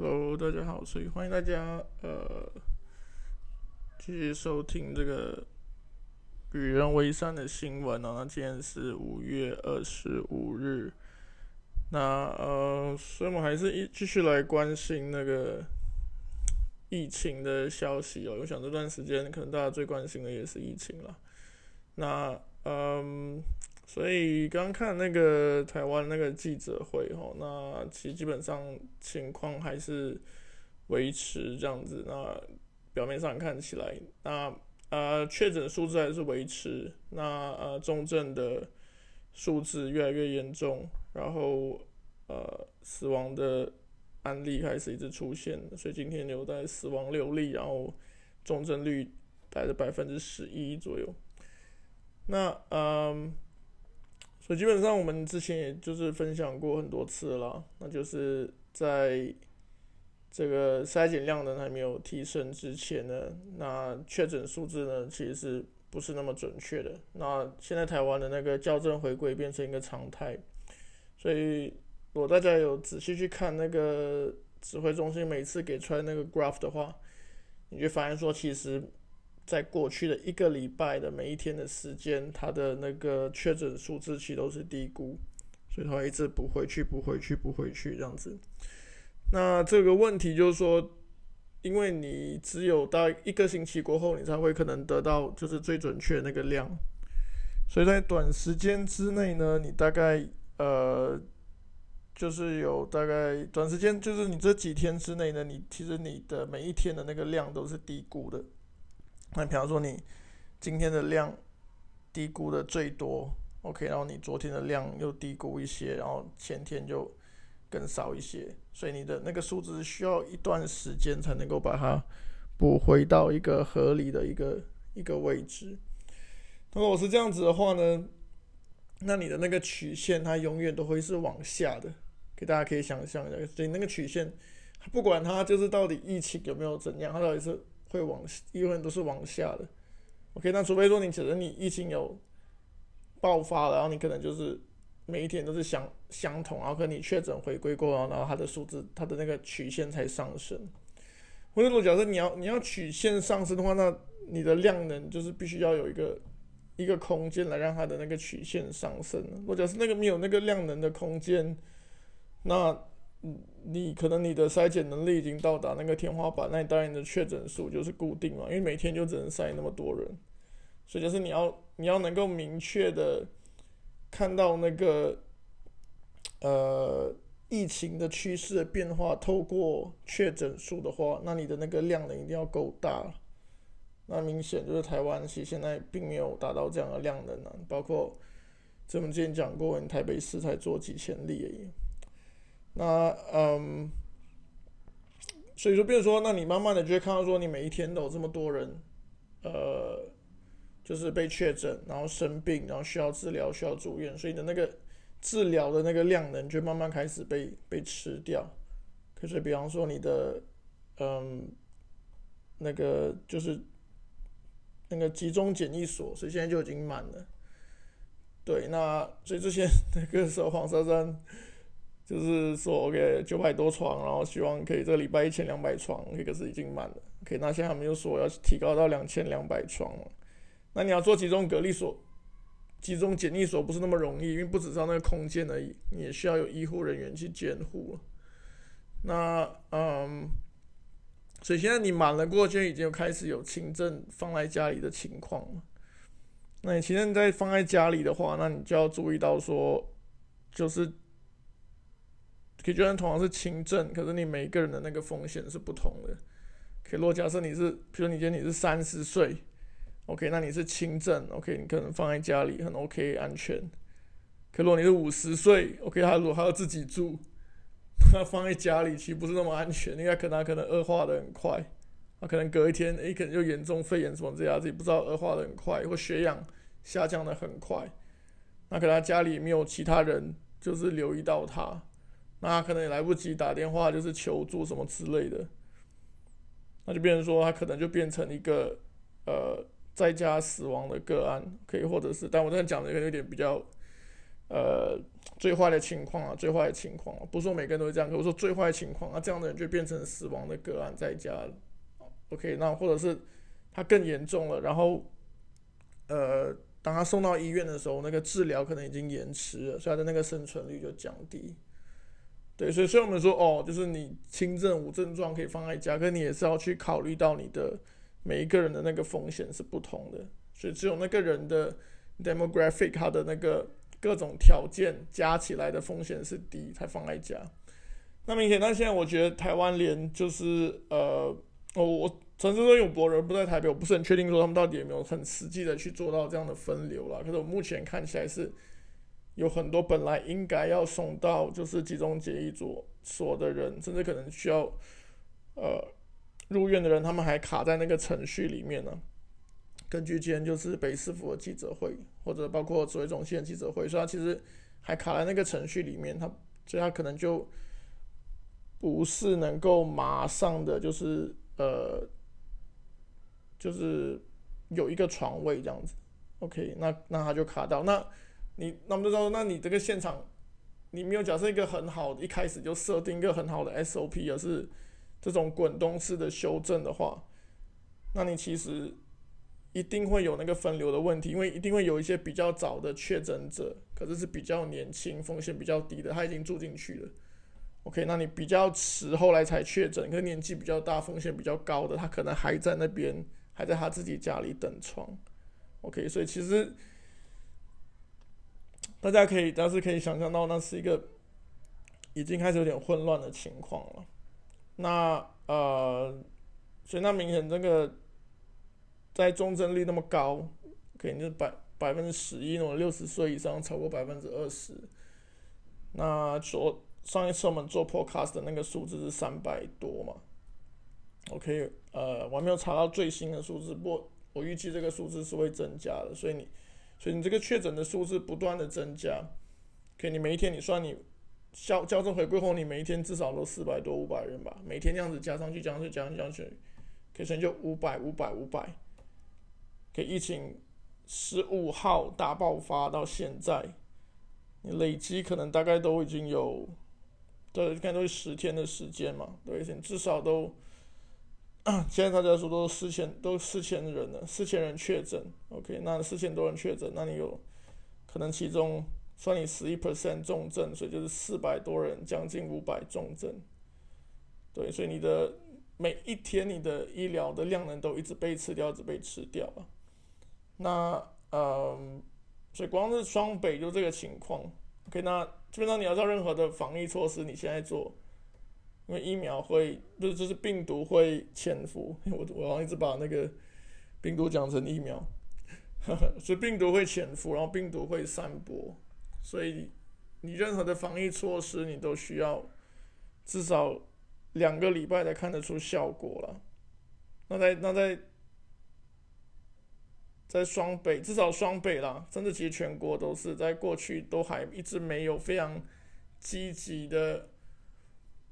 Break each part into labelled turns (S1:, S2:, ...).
S1: Hello，大家好，所以欢迎大家呃继续收听这个与人为善的新闻哦。那今天是五月二十五日，那呃，所以我们还是一继续来关心那个疫情的消息哦。我想这段时间可能大家最关心的也是疫情了。那嗯。所以刚看那个台湾那个记者会吼，那其实基本上情况还是维持这样子。那表面上看起来，那呃确诊数字还是维持，那呃重症的数字越来越严重，然后呃死亡的案例开始一直出现，所以今天留在死亡六例，然后重症率大概百分之十一左右。那嗯。所以基本上我们之前也就是分享过很多次了，那就是在这个筛检量呢还没有提升之前呢，那确诊数字呢其实是不是那么准确的。那现在台湾的那个校正回归变成一个常态，所以如果大家有仔细去看那个指挥中心每次给出来那个 graph 的话，你就发现说其实。在过去的一个礼拜的每一天的时间，它的那个确诊数字其实都是低估，所以它一直补回去、补回去、补回去这样子。那这个问题就是说，因为你只有到一个星期过后，你才会可能得到就是最准确那个量，所以在短时间之内呢，你大概呃就是有大概短时间就是你这几天之内呢，你其实你的每一天的那个量都是低估的。那比方说，你今天的量低估的最多，OK，然后你昨天的量又低估一些，然后前天就更少一些，所以你的那个数字需要一段时间才能够把它补回到一个合理的一个一个位置。如果是这样子的话呢，那你的那个曲线它永远都会是往下的，给大家可以想象一下，所以那个曲线不管它就是到底疫情有没有怎样，它到底是。会往永远都是往下的，OK，那除非说你觉得你疫情有爆发了，然后你可能就是每一天都是相相同，然后跟你确诊回归过后，然后它的数字它的那个曲线才上升。或者说，假设你要你要曲线上升的话，那你的量能就是必须要有一个一个空间来让它的那个曲线上升。或者是那个没有那个量能的空间，那。你可能你的筛检能力已经到达那个天花板，那你当然你的确诊数就是固定嘛，因为每天就只能筛那么多人，所以就是你要你要能够明确的看到那个呃疫情的趋势的变化，透过确诊数的话，那你的那个量能一定要够大。那明显就是台湾其实现在并没有达到这样的量能啊，包括这们之前讲过，你台北市才做几千例而已。那嗯，所以说，比如说，那你慢慢的就会看到说，你每一天都有这么多人，呃，就是被确诊，然后生病，然后需要治疗，需要住院，所以你的那个治疗的那个量能就慢慢开始被被吃掉。可是，比方说你的嗯，那个就是那个集中检疫所，所以现在就已经满了。对，那所以之前 那个时候黄珊珊。就是说，OK，九百多床，然后希望可以这个礼拜一千两百床，OK，可是已经满了。OK，那现在他们又说要提高到两千两百床了。那你要做集中隔离所、集中检疫所不是那么容易，因为不只是那个空间而已，你也需要有医护人员去监护。那嗯，所以现在你满了过去，已经开始有轻症放在家里的情况了。那你轻症在放在家里的话，那你就要注意到说，就是。可，就算同样是轻症，可是你每一个人的那个风险是不同的。可以，如果假设你是，比如你今天你是三十岁，OK，那你是轻症，OK，你可能放在家里很 OK 安全。可如果你是五十岁，OK，他如果还要自己住，他放在家里其实不是那么安全，应该可能他可能恶化的很快，他可能隔一天，诶，可能就严重肺炎什么这样，自己不知道恶化的很快，或血氧下降的很快。那可能他家里没有其他人，就是留意到他。那可能也来不及打电话，就是求助什么之类的，那就变成说他可能就变成一个呃在家死亡的个案，可以或者是，但我这样讲的可能有点比较呃最坏的情况啊，最坏的情况，不是说每个人都会这样，可我说最坏的情况啊，这样的人就变成死亡的个案在家，OK，那或者是他更严重了，然后呃，当他送到医院的时候，那个治疗可能已经延迟了，所以他的那个生存率就降低。对，所以所以我们说哦，就是你轻症无症状可以放在家，可你也是要去考虑到你的每一个人的那个风险是不同的，所以只有那个人的 demographic 他的那个各种条件加起来的风险是低才放在家。那明显，那现在我觉得台湾连就是呃，我我陈志忠有博人不在台北，我不是很确定说他们到底有没有很实际的去做到这样的分流了。可是我目前看起来是。有很多本来应该要送到就是集中检疫所所的人，甚至可能需要呃入院的人，他们还卡在那个程序里面呢。根据今天就是北市府的记者会，或者包括指挥中心的记者会，所以他其实还卡在那个程序里面，他所以他可能就不是能够马上的就是呃就是有一个床位这样子。OK，那那他就卡到那。你那么就说，那你这个现场，你没有假设一个很好，一开始就设定一个很好的 SOP，而是这种滚动式的修正的话，那你其实一定会有那个分流的问题，因为一定会有一些比较早的确诊者，可是是比较年轻、风险比较低的，他已经住进去了。OK，那你比较迟后来才确诊，跟年纪比较大、风险比较高的，他可能还在那边，还在他自己家里等床。OK，所以其实。大家可以，但是可以想象到，那是一个已经开始有点混乱的情况了。那呃，所以那明显这个在重症率那么高，肯定是百百分之十一，那种六十岁以上超过百分之二十。那昨上一次我们做 podcast 的那个数字是三百多嘛？OK，呃，我还没有查到最新的数字，不过我预计这个数字是会增加的，所以你。所以你这个确诊的数字不断的增加，可以你每一天你算你校校正回归后，你每一天至少都四百多五百人吧，每天这样子加上去加上去加上去加上去，可以成就五百五百五百。可疫情十五号大爆发到现在，你累积可能大概都已经有，对，应该都是十天的时间嘛，对，至少都。现在大家说都四千，都四千人了，四千人确诊，OK，那四千多人确诊，那你有可能其中算你十一 percent 重症，所以就是四百多人，将近五百重症，对，所以你的每一天你的医疗的量能都一直被吃掉，一直被吃掉了。那呃，所以光是双北就这个情况，OK，那基本上你要做任何的防疫措施，你现在做。因为疫苗会不是就是病毒会潜伏，我我好像一直把那个病毒讲成疫苗，所以病毒会潜伏，然后病毒会散播，所以你任何的防疫措施你都需要至少两个礼拜才看得出效果了。那在那在在双北，至少双北啦，甚至其实全国都是在过去都还一直没有非常积极的。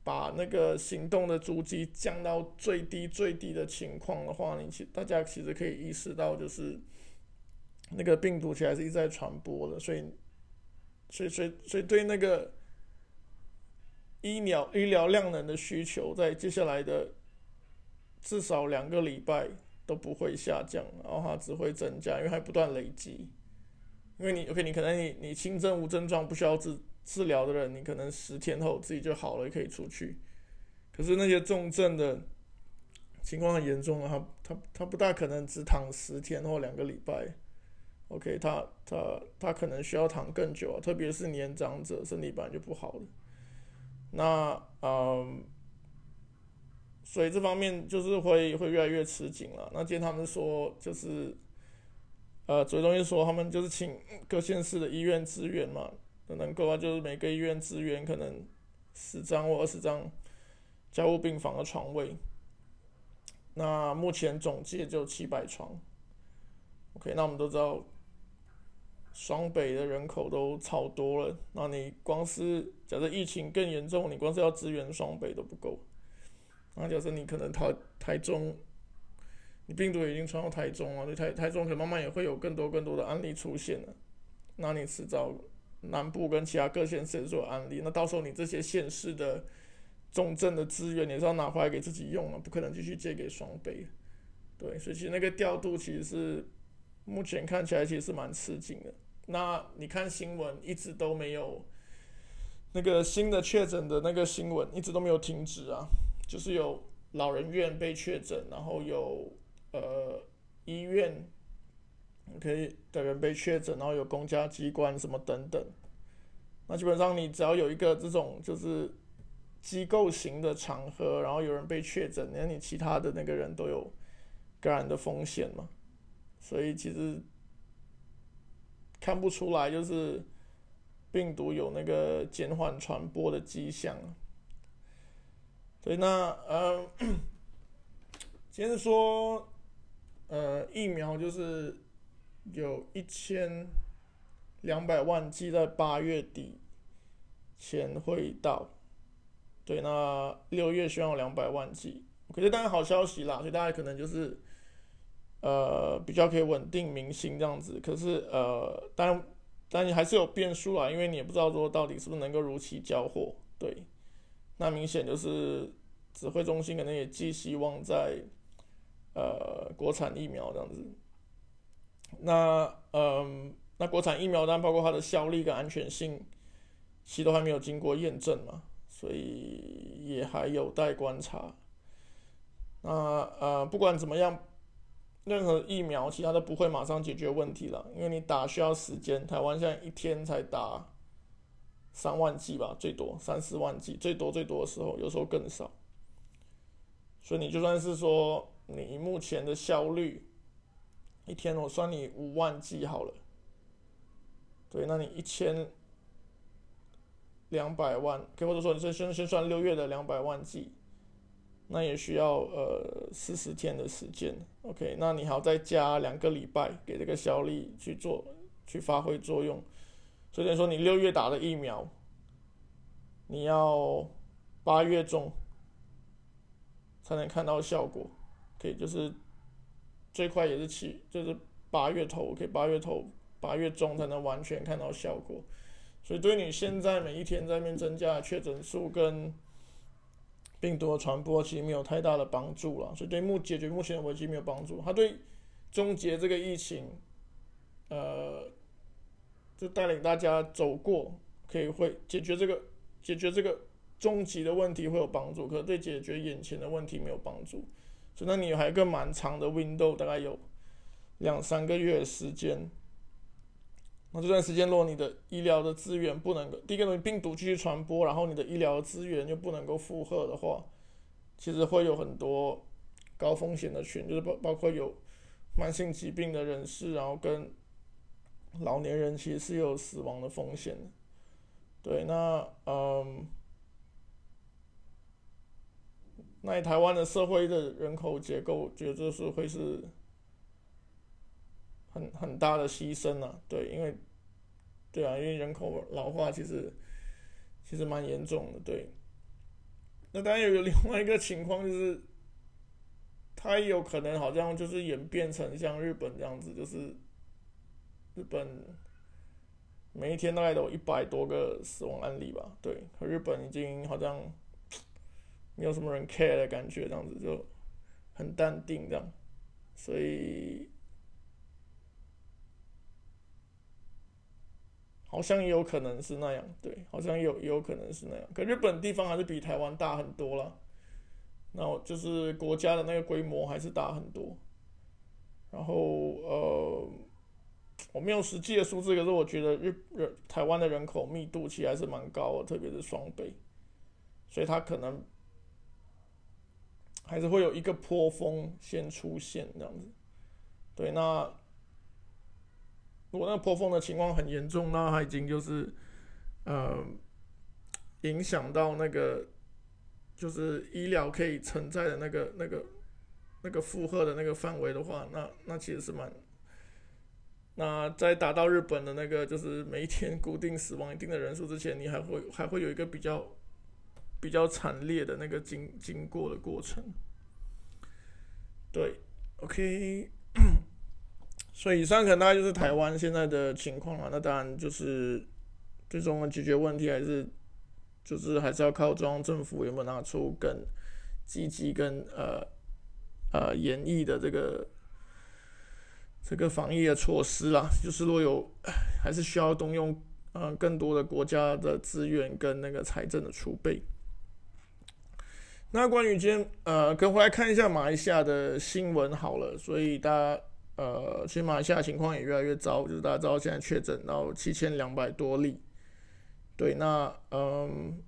S1: 把那个行动的足迹降到最低最低的情况的话，你其大家其实可以意识到，就是那个病毒其实还是一直在传播的，所以，所以，所以，所以对那个医疗医疗量能的需求，在接下来的至少两个礼拜都不会下降，然后它只会增加，因为还不断累积。因为你 OK，你可能你你轻症无症状不需要治。治疗的人，你可能十天后自己就好了，可以出去。可是那些重症的情况很严重啊，他他他不大可能只躺十天或两个礼拜。OK，他他他可能需要躺更久啊，特别是年长者，身体本来就不好了。那嗯，所以这方面就是会会越来越吃紧了。那今天他们说就是，呃，最中心说他们就是请各县市的医院支援嘛。能够啊，就是每个医院支援可能十张或二十张加护病房的床位。那目前总计就七百床。OK，那我们都知道，双北的人口都超多了。那你光是假设疫情更严重，你光是要支援双北都不够。那假设你可能台台中，你病毒已经传到台中了，对台台中可能慢慢也会有更多更多的案例出现了。那你迟早。南部跟其他各县市做案例，那到时候你这些县市的重症的资源，你是要拿回来给自己用啊，不可能继续借给双北。对，所以其实那个调度其实是目前看起来其实是蛮吃紧的。那你看新闻一直都没有那个新的确诊的那个新闻一直都没有停止啊，就是有老人院被确诊，然后有呃医院。可以的人被确诊，然后有公家机关什么等等，那基本上你只要有一个这种就是机构型的场合，然后有人被确诊，那你其他的那个人都有感染的风险嘛，所以其实看不出来就是病毒有那个减缓传播的迹象。所以那呃，先是说呃疫苗就是。有一千两百万剂在八月底前会到，对，那六月需要两百万剂，可是当然好消息啦，所以大家可能就是呃比较可以稳定民心这样子。可是呃，当然，但你还是有变数啦，因为你也不知道说到底是不是能够如期交货，对。那明显就是指挥中心可能也寄希望在呃国产疫苗这样子。那嗯，那国产疫苗单包括它的效力跟安全性，其实都还没有经过验证嘛，所以也还有待观察。那呃，不管怎么样，任何疫苗其他都不会马上解决问题了，因为你打需要时间。台湾现在一天才打三万剂吧，最多三四万剂，最多最多的时候，有时候更少。所以你就算是说你目前的效率。一天我算你五万剂好了，对，那你一千两百万，可以或者说你先先先算六月的两百万剂那也需要呃四十天的时间，OK，那你还要再加两个礼拜给这个效力去做去发挥作用，所以说你六月打的疫苗，你要八月中才能看到效果。可以就是。最快也是七，就是八月头，可以八月头、八月中才能完全看到效果。所以对你现在每一天在面增加确诊数跟病毒的传播，其实没有太大的帮助了。所以对目解决目前的危机没有帮助。它对终结这个疫情，呃，就带领大家走过，可以会解决这个解决这个终极的问题会有帮助，可对解决眼前的问题没有帮助。所以那你还有一个蛮长的 window，大概有两三个月时间。那这段时间，如果你的医疗的资源不能够，第一个，病毒继续传播，然后你的医疗资源又不能够负荷的话，其实会有很多高风险的群，就是包包括有慢性疾病的人士，然后跟老年人，其实是有死亡的风险。对，那嗯。那台湾的社会的人口结构，觉得是会是很很大的牺牲啊，对，因为，对啊，因为人口老化其实其实蛮严重的，对。那当然有另外一个情况，就是它也有可能好像就是演变成像日本这样子，就是日本每一天大概都有一百多个死亡案例吧，对，和日本已经好像。没有什么人 care 的感觉，这样子就很淡定这样，所以好像也有可能是那样，对，好像有也有可能是那样。可日本地方还是比台湾大很多了，那就是国家的那个规模还是大很多。然后呃，我没有实际的数字，可是我觉得日日台湾的人口密度其实还是蛮高的，特别是双倍，所以它可能。还是会有一个坡峰先出现这样子，对，那如果那个坡峰的情况很严重，那它已经就是呃影响到那个就是医疗可以承载的那个那个那个负荷的那个范围的话，那那其实是蛮，那在达到日本的那个就是每一天固定死亡一定的人数之前，你还会还会有一个比较。比较惨烈的那个经经过的过程，对，OK，所以以上可能大概就是台湾现在的情况了。那当然就是最终的解决问题还是就是还是要靠中央政府有没有拿出更积极跟呃呃严厉的这个这个防疫的措施啦。就是若有还是需要动用呃更多的国家的资源跟那个财政的储备。那关于今天呃，跟回来看一下马来西亚的新闻好了，所以大家。呃，其实马来西亚情况也越来越糟，就是大家知道现在确诊到七千两百多例。对，那嗯，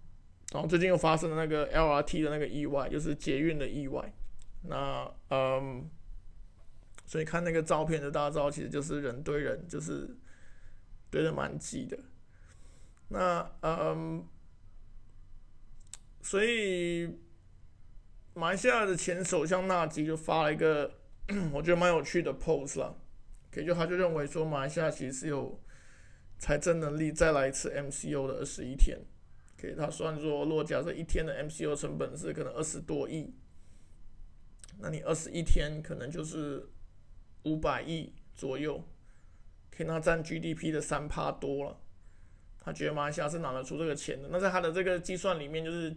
S1: 然后最近又发生了那个 LRT 的那个意外，就是捷运的意外。那嗯，所以看那个照片的大家知道，其实就是人堆人，就是堆的蛮挤的。那嗯，所以马来西亚的前首相纳吉就发了一个。我觉得蛮有趣的 pose 啦，可以就他就认为说马来西亚其实是有财政能力再来一次 MCO 的二十一天，可以他算说，如果假设一天的 MCO 成本是可能二十多亿，那你二十一天可能就是五百亿左右，可以那占 GDP 的三趴多了，他觉得马来西亚是拿得出这个钱的，那在他的这个计算里面就是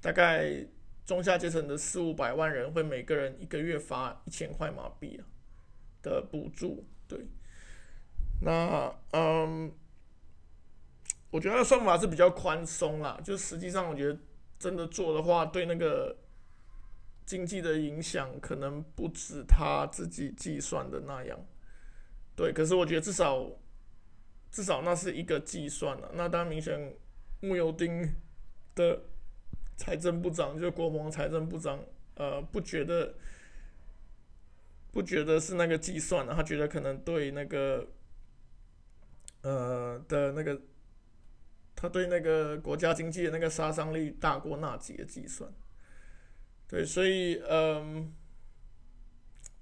S1: 大概。中下阶层的四五百万人会每个人一个月发一千块马币啊的补助，对。那嗯，我觉得算法是比较宽松啦，就实际上我觉得真的做的话，对那个经济的影响可能不止他自己计算的那样。对，可是我觉得至少至少那是一个计算了。那当然，明显木有丁的。财政部长就国盟财政部长，呃，不觉得，不觉得是那个计算的，他觉得可能对那个，呃的那个，他对那个国家经济的那个杀伤力大过纳吉的计算，对，所以，嗯，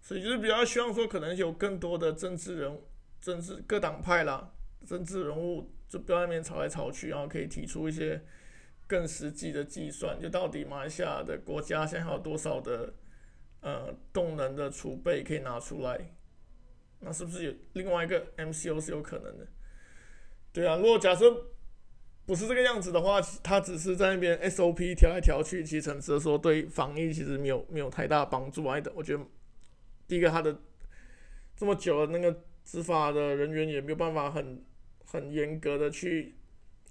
S1: 所以就是比较希望说，可能有更多的政治人、政治各党派啦，政治人物就不要那边吵来吵去，然后可以提出一些。更实际的计算，就到底马来西亚的国家现在还有多少的呃动能的储备可以拿出来？那是不是有另外一个 MCO 是有可能的？对啊，如果假设不是这个样子的话，他只是在那边 SOP 调来调去，其实陈志说对防疫其实没有没有太大帮助啊。的，我觉得第一个他的这么久的那个执法的人员也没有办法很很严格的去。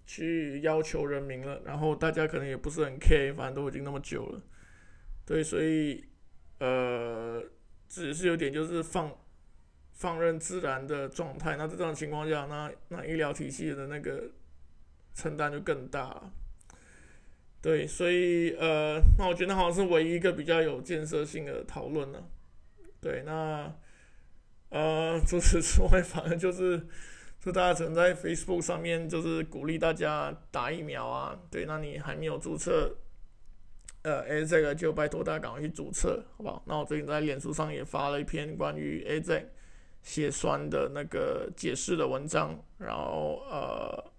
S1: 去要求人民了，然后大家可能也不是很 care，反正都已经那么久了，对，所以呃，只是有点就是放放任自然的状态。那在这种情况下，那那医疗体系的那个承担就更大了。对，所以呃，那我觉得好像是唯一一个比较有建设性的讨论了。对，那呃，除此之外，反正就是。就大家曾在 Facebook 上面就是鼓励大家打疫苗啊，对，那你还没有注册，呃，哎，这个就拜托大家赶快去注册，好不好？那我最近在脸书上也发了一篇关于 AZ 血栓的那个解释的文章，然后呃，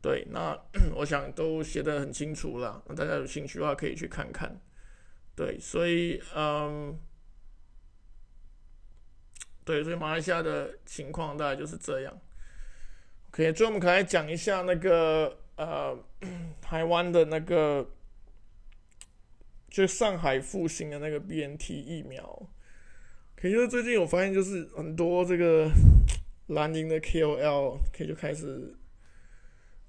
S1: 对，那 我想都写的很清楚了，那大家有兴趣的话可以去看看，对，所以嗯。对，所以马来西亚的情况大概就是这样。OK，最后我们可以讲一下那个呃，台湾的那个，就上海复兴的那个 BNT 疫苗。可以，就是最近我发现，就是很多这个蓝营的 KOL 可以就开始，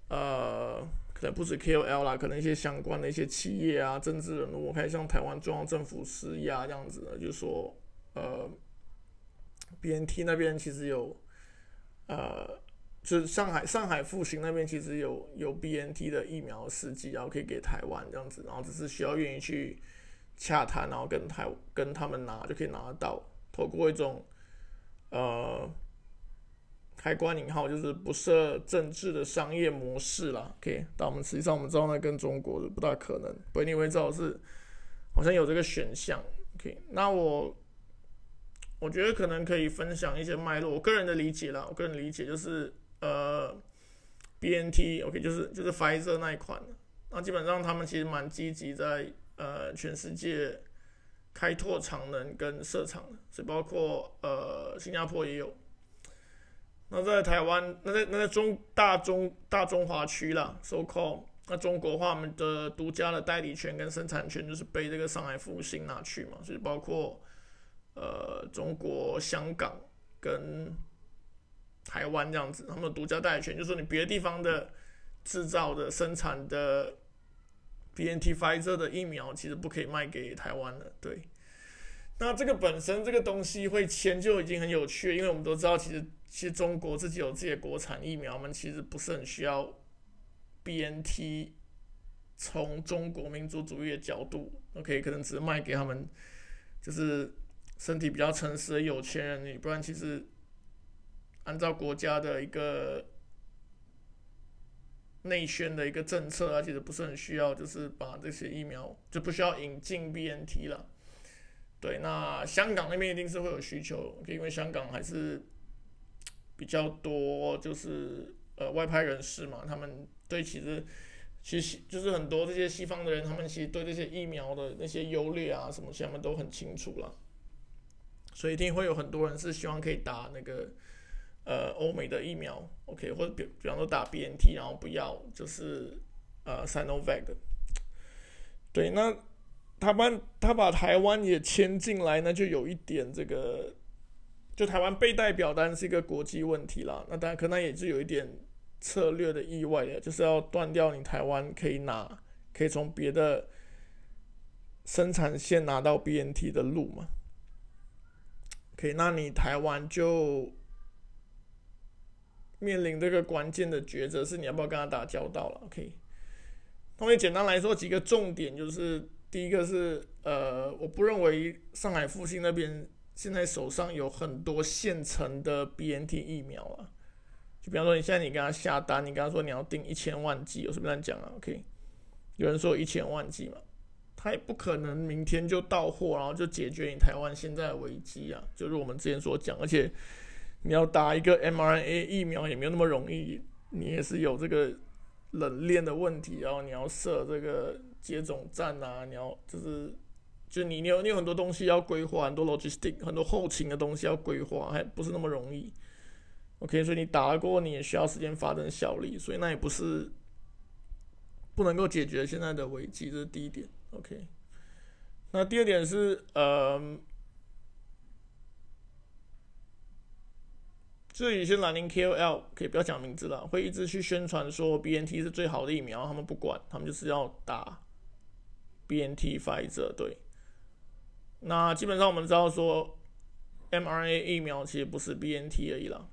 S1: 呃，可能不止 KOL 啦，可能一些相关的一些企业啊、政治人物，开始向台湾中央政府施压，这样子的，就说呃。B N T 那边其实有，呃，就是上海上海复兴那边其实有有 B N T 的疫苗试剂，然后可以给台湾这样子，然后只是需要愿意去洽谈，然后跟台跟他们拿就可以拿得到，透过一种呃开关引号就是不设政治的商业模式啦。OK，但我们实际上我们知道那跟中国的不大可能，不你会知道是好像有这个选项。OK，那我。我觉得可能可以分享一些脉络，我个人的理解啦，我个人理解就是，呃，B N T OK 就是就是 Pfizer 那一款，那基本上他们其实蛮积极在呃全世界开拓产能跟设厂的，所以包括呃新加坡也有。那在台湾，那在那在中大中大中华区啦，so call。那中国话，我们的独家的代理权跟生产权就是被这个上海复兴拿去嘛，所以包括呃中国香港跟台湾这样子，他们独家代理权，就是说你别的地方的制造的生产的 B N T Pfizer 的疫苗，其实不可以卖给台湾的。对，那这个本身这个东西会迁就已经很有趣，因为我们都知道，其实其实中国自己有自己的国产疫苗，我们其实不是很需要。B N T 从中国民族主义的角度，OK，可能只是卖给他们，就是身体比较诚实的有钱人，你不然其实按照国家的一个内宣的一个政策啊，其实不是很需要，就是把这些疫苗就不需要引进 B N T 了。对，那香港那边一定是会有需求，因为香港还是比较多，就是呃外派人士嘛，他们。对，其实其实就是很多这些西方的人，他们其实对这些疫苗的那些优劣啊什么，他们都很清楚了。所以一定会有很多人是希望可以打那个呃欧美的疫苗，OK，或者比比方说打 BNT，然后不要就是呃 Sinovac。对，那他把他把台湾也签进来，那就有一点这个，就台湾被代表当然是一个国际问题啦。那当然可能也是有一点。策略的意外的，就是要断掉你台湾可以拿，可以从别的生产线拿到 BNT 的路嘛？可以，那你台湾就面临这个关键的抉择，是你要不要跟他打交道了？OK，那么简单来说，几个重点就是，第一个是，呃，我不认为上海复兴那边现在手上有很多现成的 BNT 疫苗了。就比方说，你现在你跟他下单，你跟他说你要订一千万剂，有什么样讲啊？OK，有人说一千万剂嘛，他也不可能明天就到货，然后就解决你台湾现在的危机啊。就是我们之前所讲，而且你要打一个 mRNA 疫苗也没有那么容易，你也是有这个冷链的问题，然后你要设这个接种站啊，你要就是就你你有你有很多东西要规划，很多 logistic 很多后勤的东西要规划，还不是那么容易。OK，所以你打过，你也需要时间发展效力，所以那也不是不能够解决现在的危机，这是第一点。OK，那第二点是，呃，所以有些兰陵 KOL 可以不要讲名字了，会一直去宣传说 BNT 是最好的疫苗，他们不管，他们就是要打 BNT Pfizer。对，那基本上我们知道说 M R A 疫苗其实不是 BNT 而已了。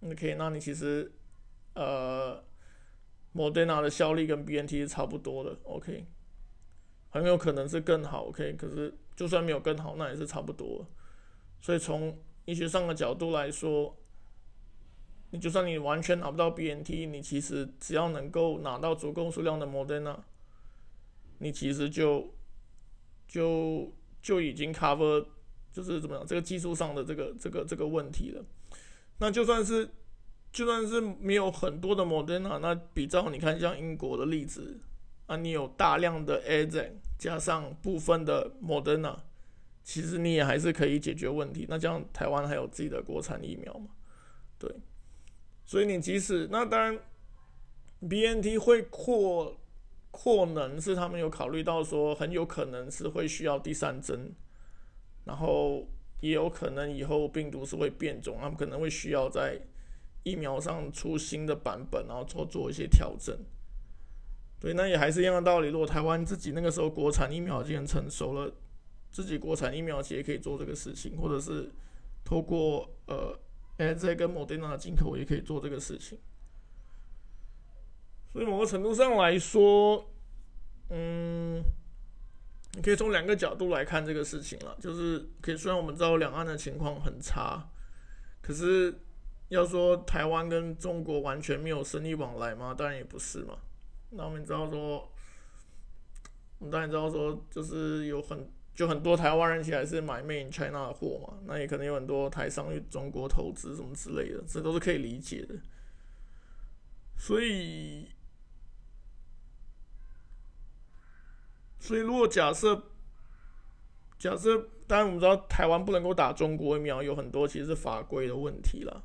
S1: OK，那你其实，呃，Moderna 的效力跟 BNT 是差不多的。OK，很有可能是更好。OK，可是就算没有更好，那也是差不多。所以从医学上的角度来说，你就算你完全拿不到 BNT，你其实只要能够拿到足够数量的 Moderna，你其实就就就已经 cover，就是怎么样这个技术上的这个这个这个问题了。那就算是，就算是没有很多的 Moderna，那比照你看像英国的例子啊，你有大量的 a z n 加上部分的 Moderna，其实你也还是可以解决问题。那这样台湾还有自己的国产疫苗嘛？对，所以你即使那当然，BNT 会扩扩能是他们有考虑到说很有可能是会需要第三针，然后。也有可能以后病毒是会变种，他们可能会需要在疫苗上出新的版本，然后做做一些调整。对，那也还是一样的道理。如果台湾自己那个时候国产疫苗已经成熟了，自己国产疫苗其实也可以做这个事情，或者是透过呃 a z 跟 Moderna 的进口也可以做这个事情。所以某个程度上来说，嗯。你可以从两个角度来看这个事情了，就是可以虽然我们知道两岸的情况很差，可是要说台湾跟中国完全没有生意往来吗？当然也不是嘛。那我们知道说，我们当然知道说，就是有很就很多台湾人起来是买 Main China 的货嘛，那也可能有很多台商去中国投资什么之类的，这都是可以理解的。所以。所以，如果假设，假设，当然我们知道台湾不能够打中国疫苗，有很多其实是法规的问题了。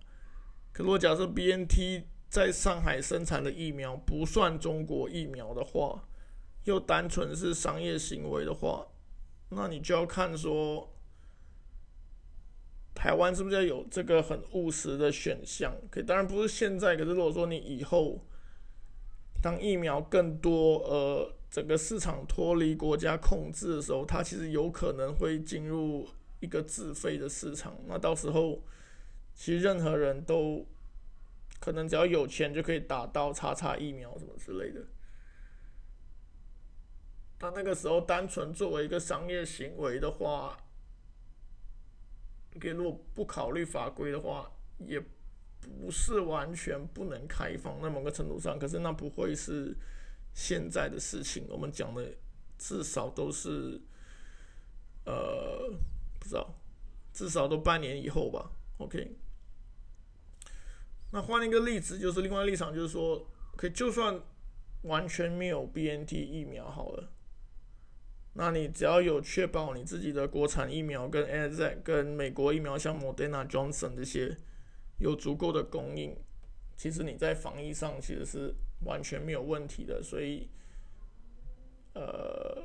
S1: 可如果假设 BNT 在上海生产的疫苗不算中国疫苗的话，又单纯是商业行为的话，那你就要看说，台湾是不是要有这个很务实的选项？可以当然不是现在，可是如果说你以后当疫苗更多，呃，整个市场脱离国家控制的时候，它其实有可能会进入一个自费的市场。那到时候，其实任何人都。可能只要有钱就可以打到叉叉疫苗什么之类的。他那个时候单纯作为一个商业行为的话，给如果不考虑法规的话，也不是完全不能开放。在某个程度上，可是那不会是现在的事情。我们讲的至少都是，呃，不知道，至少都半年以后吧。OK。那换一个例子，就是另外立场，就是说，可就算完全没有 BNT 疫苗好了，那你只要有确保你自己的国产疫苗跟 AZ 跟美国疫苗，像 Moderna、Johnson 这些有足够的供应，其实你在防疫上其实是完全没有问题的。所以，呃，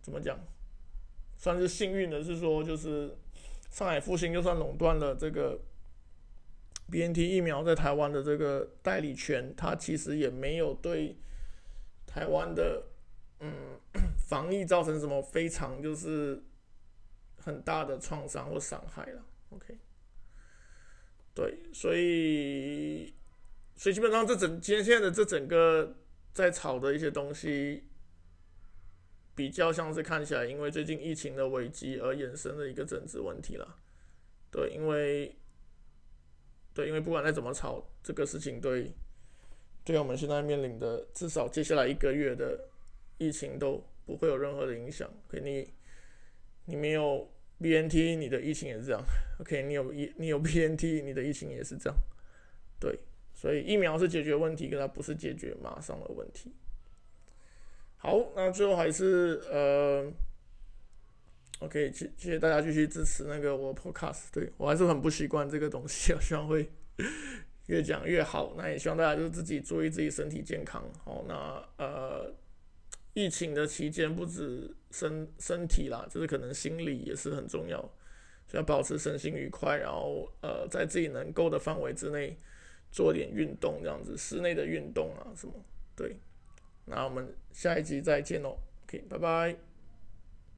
S1: 怎么讲，算是幸运的是说，就是上海复兴就算垄断了这个。B N T 疫苗在台湾的这个代理权，它其实也没有对台湾的嗯防疫造成什么非常就是很大的创伤或伤害了。OK，对，所以所以基本上这整今天现在的这整个在炒的一些东西，比较像是看起来因为最近疫情的危机而衍生的一个政治问题了。对，因为。对，因为不管再怎么吵，这个事情对，对我们现在面临的至少接下来一个月的疫情都不会有任何的影响。OK，你你没有 BNT，你的疫情也是这样。OK，你有疫，你有 BNT，你的疫情也是这样。对，所以疫苗是解决问题，可它不是解决马上的问题。好，那最后还是呃。OK，谢谢大家继续支持那个我 Podcast，对我还是很不习惯这个东西，我希望会 越讲越好。那也希望大家就是自己注意自己身体健康。好，那呃，疫情的期间不止身身体啦，就是可能心理也是很重要，所以要保持身心愉快，然后呃，在自己能够的范围之内做点运动，这样子室内的运动啊什么。对，那我们下一集再见喽。OK，拜拜。